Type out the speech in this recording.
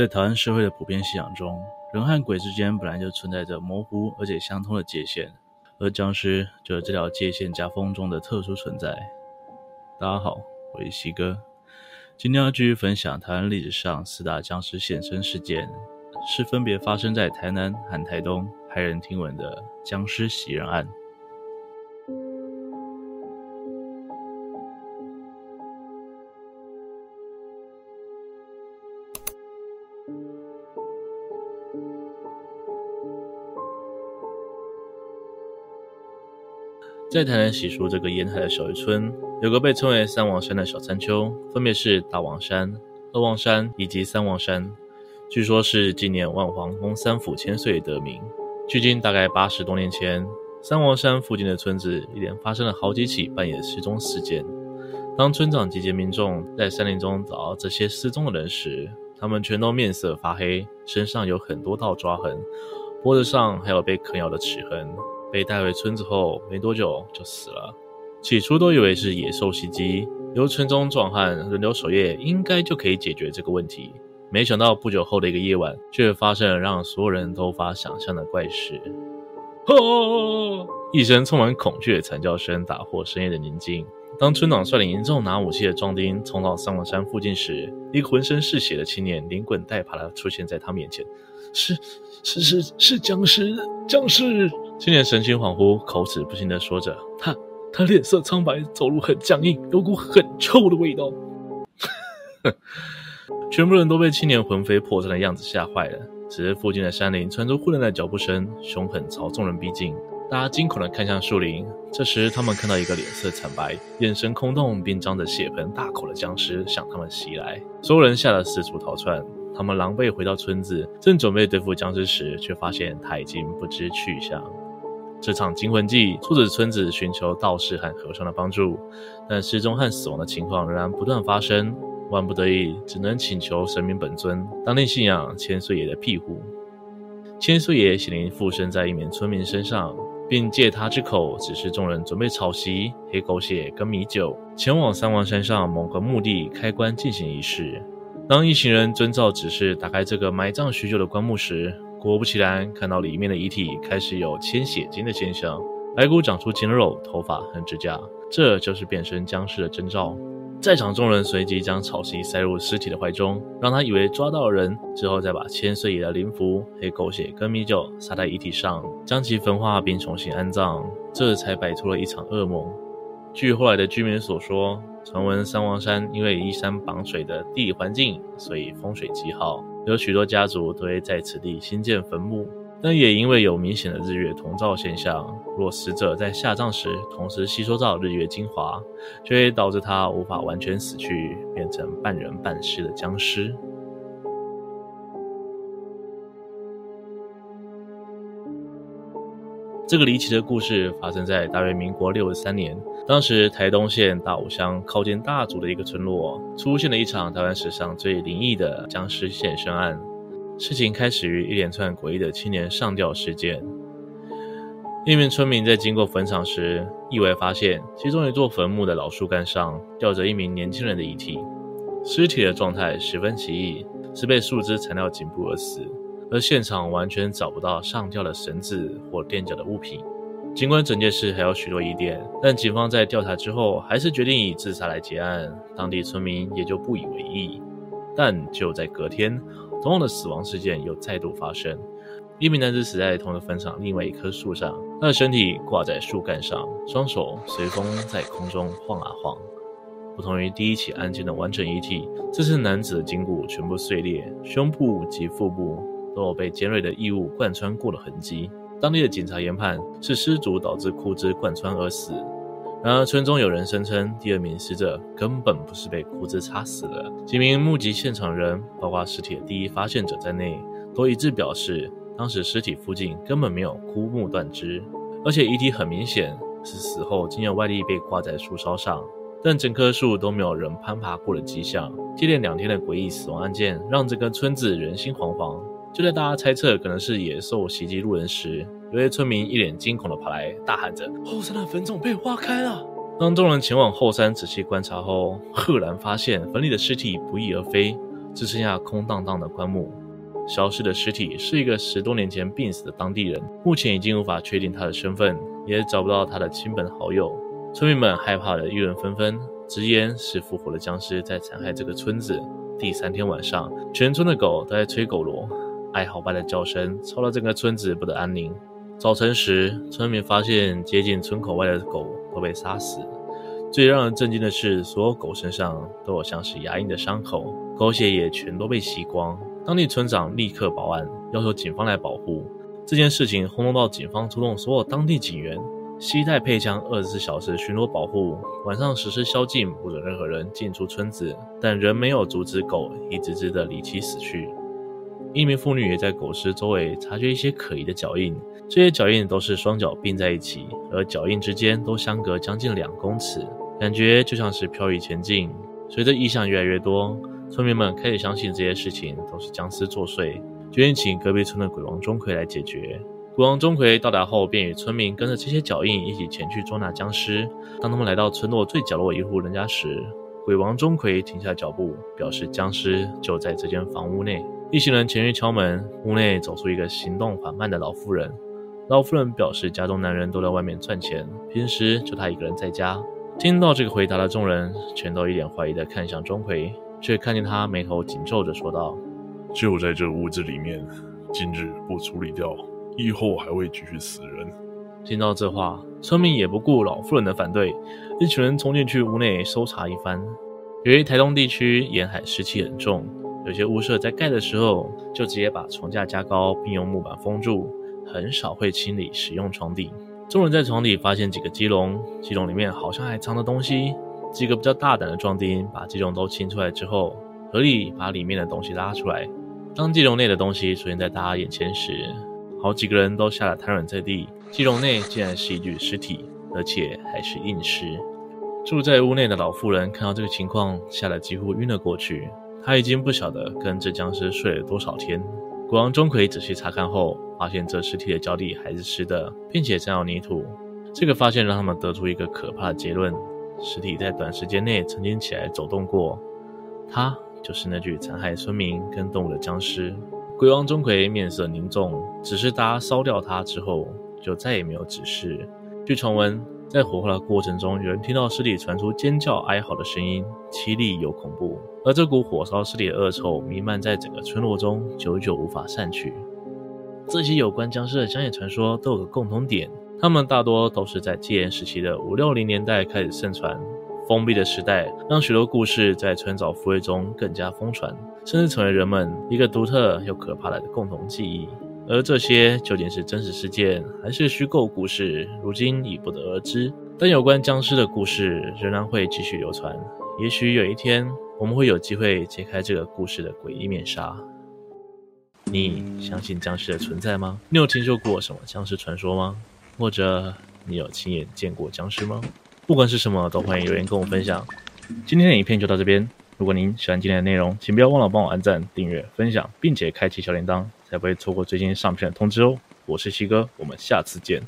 在台湾社会的普遍信仰中，人和鬼之间本来就存在着模糊而且相通的界限，而僵尸就是这条界限夹缝中的特殊存在。大家好，我是西哥，今天要继续分享台湾历史上四大僵尸现身事件，是分别发生在台南和台东，骇人听闻的僵尸袭人案。在台南洗漱这个沿海的小渔村，有个被称为三王山的小山丘，分别是大王山、二王山以及三王山。据说，是纪念万皇宫三府千岁得名。距今大概八十多年前，三王山附近的村子一连发生了好几起半夜失踪事件。当村长集结民众在山林中找到这些失踪的人时，他们全都面色发黑，身上有很多道抓痕，脖子上还有被啃咬的齿痕。被带回村子后没多久就死了。起初都以为是野兽袭击，由村中壮汉轮流守夜，应该就可以解决这个问题。没想到不久后的一个夜晚，却发生了让所有人都无法想象的怪事。吼！一声充满恐惧的惨叫声打破深夜的宁静。当村长率领营众拿武器的壮丁冲到三王山附近时，一个浑身是血的青年连滚带爬的出现在他面前。是是是是僵尸僵尸！青年神情恍惚，口齿不清的说着。他他脸色苍白，走路很僵硬，有股很臭的味道。全部人都被青年魂飞魄散的样子吓坏了。此时附近的山林传出混乱的脚步声，凶狠朝众人逼近。大家惊恐的看向树林。这时他们看到一个脸色惨白、眼神空洞，并张着血盆大口的僵尸向他们袭来。所有人吓得四处逃窜。他们狼狈回到村子，正准备对付僵尸时，却发现他已经不知去向。这场惊魂记促使村子寻求道士和和尚的帮助，但失踪和死亡的情况仍然不断发生。万不得已，只能请求神明本尊，当地信仰千岁爷的庇护。千岁爷显灵附身在一名村民身上，并借他之口指示众人准备草席、黑狗血跟米酒，前往三王山上某个墓地开棺进行仪式。当一行人遵照指示打开这个埋葬许久的棺木时，果不其然，看到里面的遗体开始有牵血筋的现象，白骨长出筋肉、头发和指甲，这就是变身僵尸的征兆。在场众人随即将草席塞入尸体的怀中，让他以为抓到了人，之后再把千岁爷的灵符、黑狗血跟米酒撒在遗体上，将其焚化并重新安葬，这才摆脱了一场噩梦。据后来的居民所说，传闻三王山因为依山傍水的地理环境，所以风水极好，有许多家族都会在此地兴建坟墓。但也因为有明显的日月同照现象，若死者在下葬时同时吸收到日月精华，就会导致他无法完全死去，变成半人半尸的僵尸。这个离奇的故事发生在大约民国六十三年。当时台东县大武乡靠近大竹的一个村落，出现了一场台湾史上最灵异的僵尸现身案。事情开始于一连串诡异的青年上吊事件。一名村民在经过坟场时，意外发现其中一座坟墓的老树干上吊着一名年轻人的遗体，尸体的状态十分奇异，是被树枝缠绕颈部而死。而现场完全找不到上吊的绳子或垫脚的物品。尽管整件事还有许多疑点，但警方在调查之后还是决定以自杀来结案，当地村民也就不以为意。但就在隔天，同样的死亡事件又再度发生，一名男子死在同一个坟场另外一棵树上，他的身体挂在树干上，双手随风在空中晃啊晃。不同于第一起案件的完整遗体，这次男子的颈骨全部碎裂，胸部及腹部。都有被尖锐的异物贯穿过的痕迹。当地的警察研判是失足导致枯枝贯穿而死。然而，村中有人声称，第二名死者根本不是被枯枝插死的。几名目击现场人，包括尸体的第一发现者在内，都一致表示，当时尸体附近根本没有枯木断枝，而且遗体很明显是死后经由外力被挂在树梢上，但整棵树都没有人攀爬过的迹象。接连两天的诡异死亡案件，让这个村子人心惶惶。就在大家猜测可能是野兽袭击路人时，有些村民一脸惊恐地跑来，大喊着：“后山的坟冢被挖开了！”当众人前往后山仔细观察后，赫然发现坟里的尸体不翼而飞，只剩下空荡荡的棺木。消失的尸体是一个十多年前病死的当地人，目前已经无法确定他的身份，也找不到他的亲朋好友。村民们害怕的议论纷纷，直言是复活的僵尸在残害这个村子。第三天晚上，全村的狗都在吹狗螺，哀嚎般的叫声吵得整个村子不得安宁。早晨时，村民发现接近村口外的狗都被杀死。最让人震惊的是，所有狗身上都有像是牙印的伤口，狗血也全都被吸光。当地村长立刻报案，要求警方来保护。这件事情轰动到警方出动所有当地警员，携带配枪，二十四小时巡逻保护，晚上实施宵禁，不准任何人进出村子。但仍没有阻止狗一只只的离奇死去。一名妇女也在狗尸周围察觉一些可疑的脚印，这些脚印都是双脚并在一起，而脚印之间都相隔将近两公尺，感觉就像是漂移前进。随着异象越来越多。村民们开始相信这些事情都是僵尸作祟，决定请隔壁村的鬼王钟馗来解决。鬼王钟馗到达后，便与村民跟着这些脚印一起前去捉拿僵尸。当他们来到村落最角落一户人家时，鬼王钟馗停下脚步，表示僵尸就在这间房屋内。一行人前去敲门，屋内走出一个行动缓慢的老妇人。老妇人表示，家中男人都在外面赚钱，平时就她一个人在家。听到这个回答的众人，全都一脸怀疑的看向钟馗。却看见他眉头紧皱着，说道：“就在这屋子里面，今日不处理掉，以后还会继续死人。”听到这话，村民也不顾老妇人的反对，一群人冲进去屋内搜查一番。由于台东地区沿海湿气很重，有些屋舍在盖的时候就直接把床架加高，并用木板封住，很少会清理使用床底。众人在床底发现几个鸡笼，鸡笼里面好像还藏着东西。几个比较大胆的壮丁把鸡笼都清出来之后，合力把里面的东西拉出来。当鸡笼内的东西出现在大家眼前时，好几个人都吓得瘫软在地。鸡笼内竟然是一具尸体，而且还是硬尸。住在屋内的老妇人看到这个情况，吓得几乎晕了过去。她已经不晓得跟这僵尸睡了多少天。国王钟馗仔细查看后，发现这尸体的脚底还是湿的，并且沾有泥土。这个发现让他们得出一个可怕的结论。尸体在短时间内曾经起来走动过，他就是那具残害村民跟动物的僵尸。鬼王钟馗面色凝重，指示他烧掉他之后，就再也没有指示。据传闻，在火化的过程中，有人听到尸体传出尖叫哀嚎的声音，凄厉又恐怖。而这股火烧尸体的恶臭弥漫在整个村落中，久久无法散去。这些有关僵尸的乡野传说都有个共同点。他们大多都是在戒严时期的五六零年代开始盛传，封闭的时代让许多故事在村早妇会中更加疯传，甚至成为人们一个独特又可怕的共同记忆。而这些究竟是真实事件还是虚构故事，如今已不得而知。但有关僵尸的故事仍然会继续流传。也许有一天，我们会有机会揭开这个故事的诡异面纱。你相信僵尸的存在吗？你有听说过什么僵尸传说吗？或者你有亲眼见过僵尸吗？不管是什么，都欢迎留言跟我分享。今天的影片就到这边。如果您喜欢今天的内容，请不要忘了帮我按赞、订阅、分享，并且开启小铃铛，才不会错过最新上片的通知哦。我是西哥，我们下次见。